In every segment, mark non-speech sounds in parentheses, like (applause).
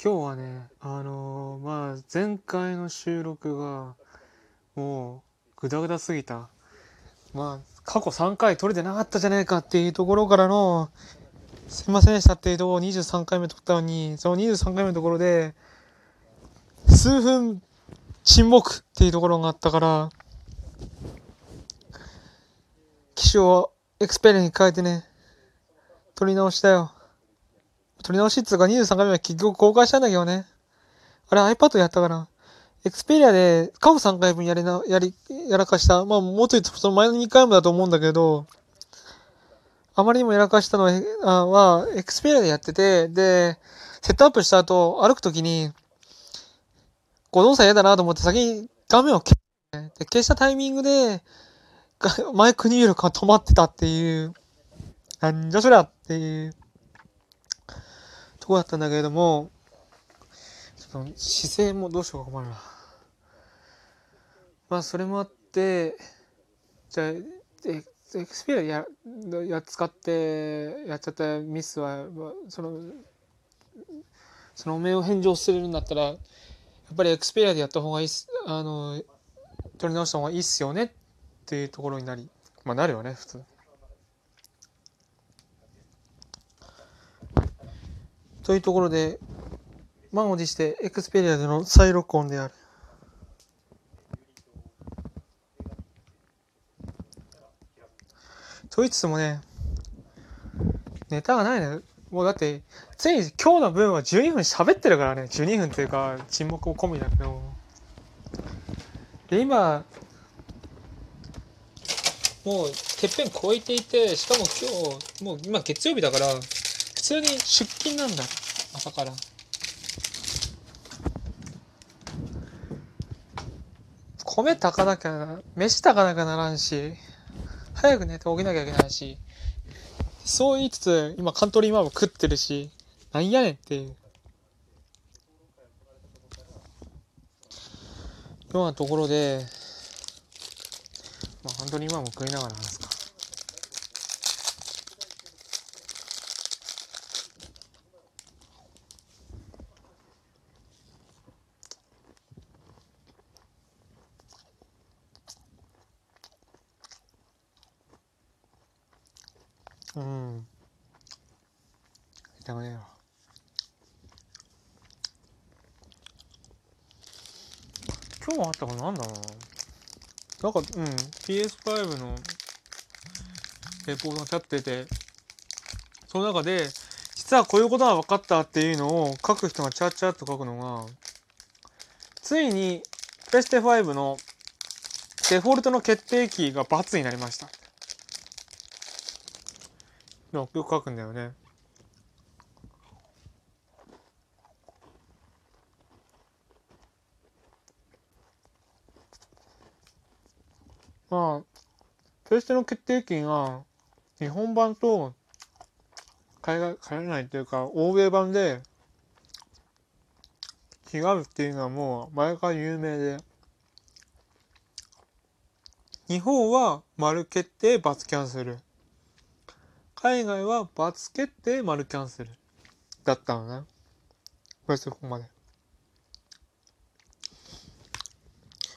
今日はね、あのーまあ、前回の収録が、もう、ぐだぐだすぎた。まあ、過去3回撮れてなかったじゃないかっていうところからの、すいませんでしたっていうところ23回目撮ったのに、その23回目のところで、数分沈黙っていうところがあったから、機種をエクスペリに変えてね、撮り直したよ。撮り直しっつうか23回目は結局公開したんだけどね。あれ iPad やったから。エクスペリアで過去3回分やりな、やり、やらかした。まあもっと言うとその前の2回もだと思うんだけど、あまりにもやらかしたのは、あはエクスペリアでやってて、で、セットアップした後、歩くときに、誤動作嫌だなと思って先に画面を消して、で消したタイミングで、マイク入力が止まってたっていう、なんじゃそりゃっていう、とこだったんだけれども、ちょっと姿勢もどうしようか困るな。まあ、それもあって、じゃあ、エクスペリアや、や、使って、やっちゃったミスは、その、そのお面を返上するんだったら、やっぱりエクスペリアでやった方がいいっす、あの、取り直した方がいいっすよねっていうところになり、まあなるよね、普通。というところで、満を持してエクスペリアでの再録音である。と言いつつもね、ネタがないね。もうだって、ついに今日の分は12分喋ってるからね。12分っていうか、沈黙も込みだけど。で、今、もう、てっぺん超えていて、しかも今日、もう今月曜日だから、普通に出勤なんだ。朝から。米炊かなきゃな、飯炊かなきゃならんし、早く寝て起きなきゃいけないし、そう言いつつ、今カントリーマーム食ってるし、なんやねんっていう。ようなところで、まあ、カントリーマーム食いながら話すか。うん。痛くねえわ。今日あったことなんだろうな。なんか、うん、PS5 のレポートが立ってて、その中で、実はこういうことが分かったっていうのを書く人がチャッチャッと書くのが、ついに、プレステ5のデフォルトの決定キーが×になりました。よく書くんだよね。まあ、プレステの決定機が日本版と海外、海外というか欧米版で違うっていうのはもう前から有名で、日本は丸決定×キャンセル。海外は×決定丸キャンセルだったのね。プレステ4まで。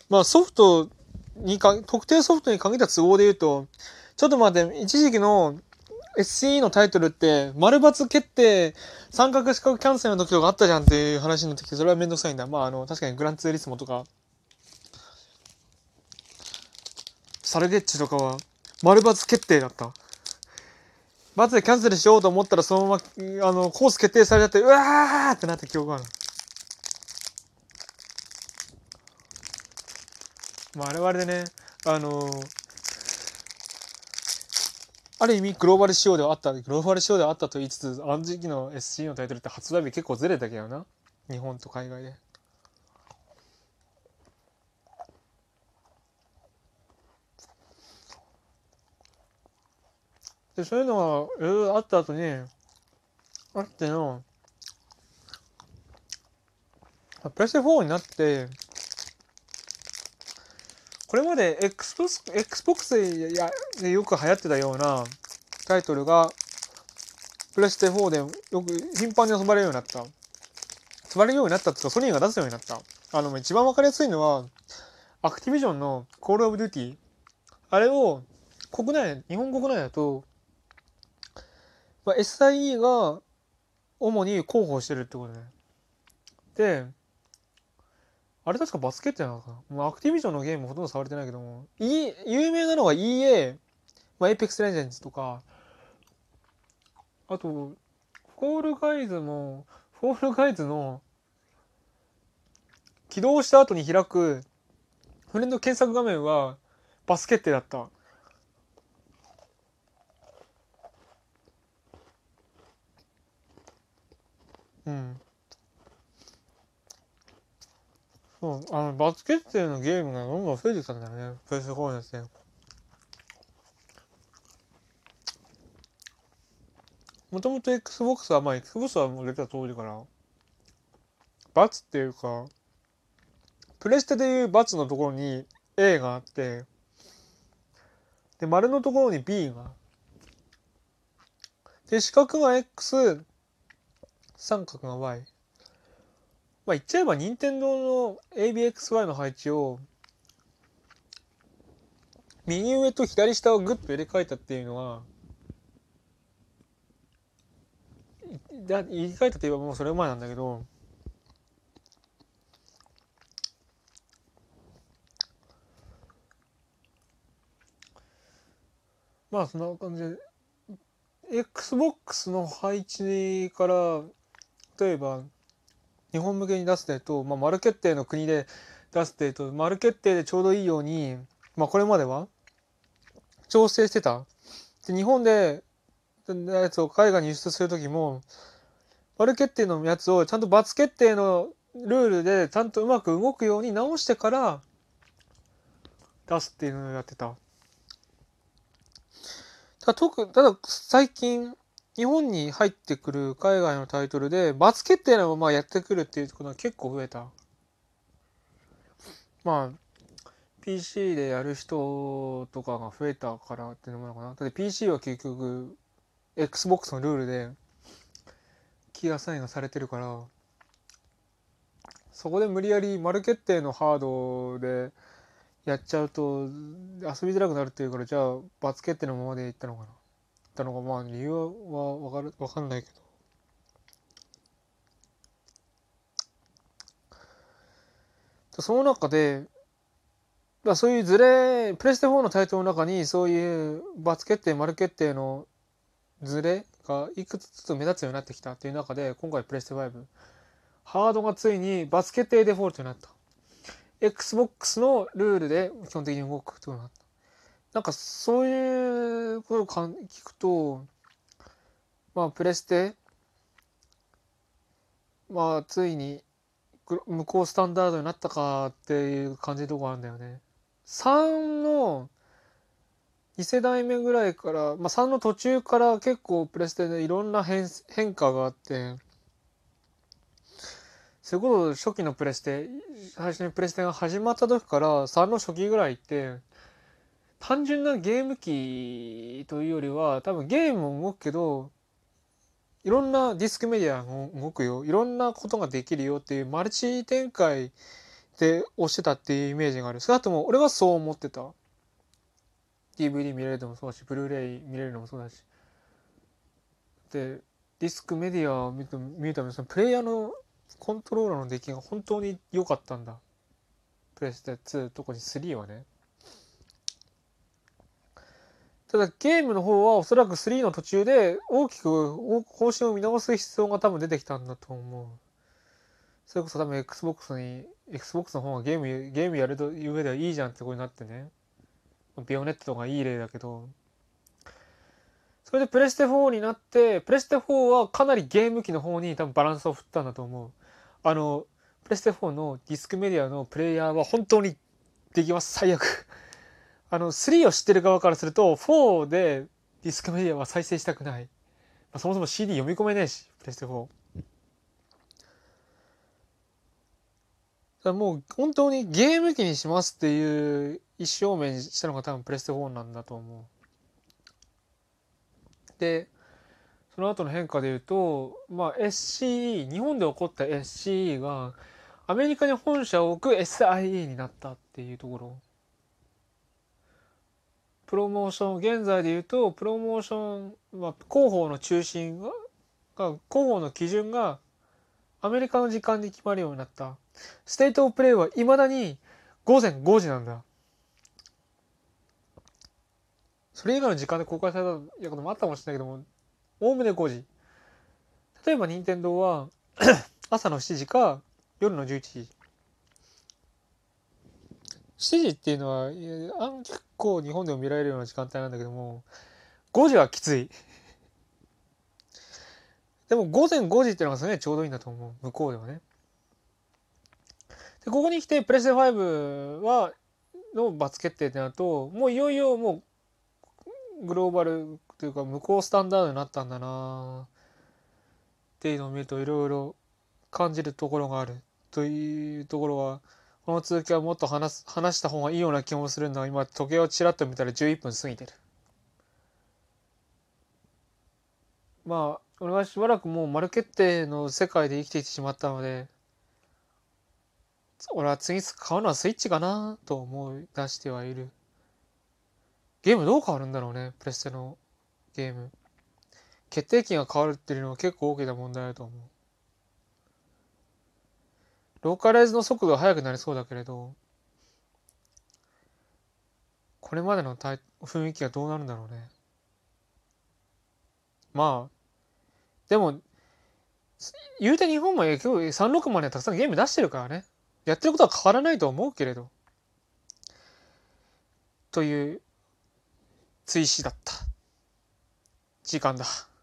まあソフトにか、特定ソフトに限った都合で言うと、ちょっと待って、一時期の SCE のタイトルって、丸×決定、三角四角キャンセルの時とかあったじゃんっていう話の時、それはめんどくさいんだ。まああの、確かにグランツーリスモとか、サルゲッチとかは、丸×決定だった。罰でキャンセルしようと思ったらそのまま、あの、コース決定されちゃって、うわーってなった記憶がある。まあ、あれはあれでね、あのある意味グローバル仕様ではあった、グローバル仕様ではあったと言いつつ、あの時期の SC のタイトルって発売日結構ずれたけどな。日本と海外で。で、そういうのがいろいろあった後に、あっての、プレステ4になって、これまで Xbox, Xbox でやでよく流行ってたようなタイトルが、プレステ4でよく頻繁に遊ばれるようになった。出されるようになったっていうか、ソニーが出すようになった。あの、一番わかりやすいのは、アクティビジョンのコールオブデューティー。あれを、国内、日本国内だと、まあ、SIE が主に広報してるってことね。で、あれ確かバスケットなのかなもうアクティビジョンのゲームほとんど触れてないけども、e、有名なのが EA、まあ、Apex Legends とか、あと、フォールガイズも、フォールガイズの起動した後に開くフレンド検索画面はバスケットだった。うん。そう、あの、バスケットのゲームがどんどん増えてきたんだよね。プレステ4のやつで。もともと Xbox は、まあ Xbox はもう出た通りから、バツっていうか、プレステでいうバツのところに A があって、で、丸のところに B が。で、四角が X、三角が Y。まあ言っちゃえば任天堂の ABXY の配置を右上と左下をグッと入れ替えたっていうのはだ言い換えたといえばもうそれ前なんだけどまあそんな感じで XBOX の配置から例えば日本向けに出すデート、まあ、丸決定の国で出すデート丸決定でちょうどいいように、まあ、これまでは調整してたで日本でやつを海外に輸出する時も丸決定のやつをちゃんと罰決定のルールでちゃんとうまく動くように直してから出すっていうのをやってた。ただ特ただ最近日本に入ってくる海外のタイトルで罰決定のままやってくるっていうことが結構増えた。まあ PC でやる人とかが増えたからっていうのもあるのかな。だって PC は結局 Xbox のルールでキーアサインがされてるからそこで無理やり丸決定のハードでやっちゃうと遊びづらくなるっていうからじゃあ罰決定のままでいったのかなたのがまあ理由はわかるわかんないけど。その中でだそういうズレプレステ4のタイトルの中にそういう罰決定丸決定のズレがいくつつ目立つようになってきたっていう中で今回プレステ5ハードがついに罰決定デフォルトになった。XBOX のルールで基本的に動くとなった。なんかそういうことを聞くとまあプレステまあついに向こうスタンダードになったかっていう感じのとこあるんだよね。3の2世代目ぐらいから、まあ、3の途中から結構プレステでいろんな変変化があってそれこそ初期のプレステ最初にプレステが始まった時から3の初期ぐらいって単純なゲーム機というよりは多分ゲームも動くけどいろんなディスクメディアも動くよ。いろんなことができるよっていうマルチ展開で押してたっていうイメージがある。少なくとも俺はそう思ってた。DVD 見れるのもそうだし。ブルーレイ見れるのもそうだし。でディスクメディアを見る見るためにそのプレイヤーのコントローラーの出来が本当に良かったんだ。プレステ2特に3はね。ただゲームの方はおそらく3の途中で大きく方針を見直す必要が多分出てきたんだと思うそれこそ多分 XBOX に XBOX の方がゲームゲームやるという上ではいいじゃんってことになってねビオネットとかいい例だけど、それでプレステ4になって、プレステ4はかなりゲーム機の方に多分バランスを振ったんだと思う。あの、プレステ4のディスクメディアのプレイヤーは本当にできます。最悪。あの、3を知ってる側からすると、4でディスクメディアは再生したくない。まあ、そもそも CD 読み込めねえし、プレステ4。だもう本当にゲーム機にしますっていう意思表明したのが多分プレステ4なんだと思う。でその後の変化で言うと、まあ、SCE 日本で起こった SCE がアメリカに本社を置く SIE になったっていうところプロモーション現在で言うとプロモーション、まあ、広報の中心が広報の基準がアメリカの時間で決まるようになった。ステートオブプレイはいまだに午前5時なんだ。それ以外の時間で公開されたこともあったかもしれないけどもおおむね5時。例えば任天堂は (clears throat) 朝の7時か夜の11時。7時っていうのは結構日本でも見られるような時間帯なんだけども5時はきつい。でも午前5時っていうのがすごいちょうどいいんだと思う。向こうではね。でここに来てプレステ5はの罰決定ってなるともういよいよもうグローバルというか向こうスタンダードになったんだなっていうのを見るといろいろ感じるところがある。というところはこの続きはもっと話す話した方がいいような気もするんだが今時計をちらっと見たら11分過ぎてる。まあ俺はしばらくもう丸決定の世界で生きていてしまったので俺は次買うのはスイッチかなと思い出してはいる。ゲームどう変わるんだろうねプレステのゲーム。決定機が変わるっていうのは結構大きな問題だと思う。ローカライズの速度は速くなりそうだけれどこれまでの雰囲気がどうなるんだろうね。まあでも言うて日本も今日36までたくさんゲーム出してるからね。やってることは変わらないと思うけれど。という追試だった。時間だ。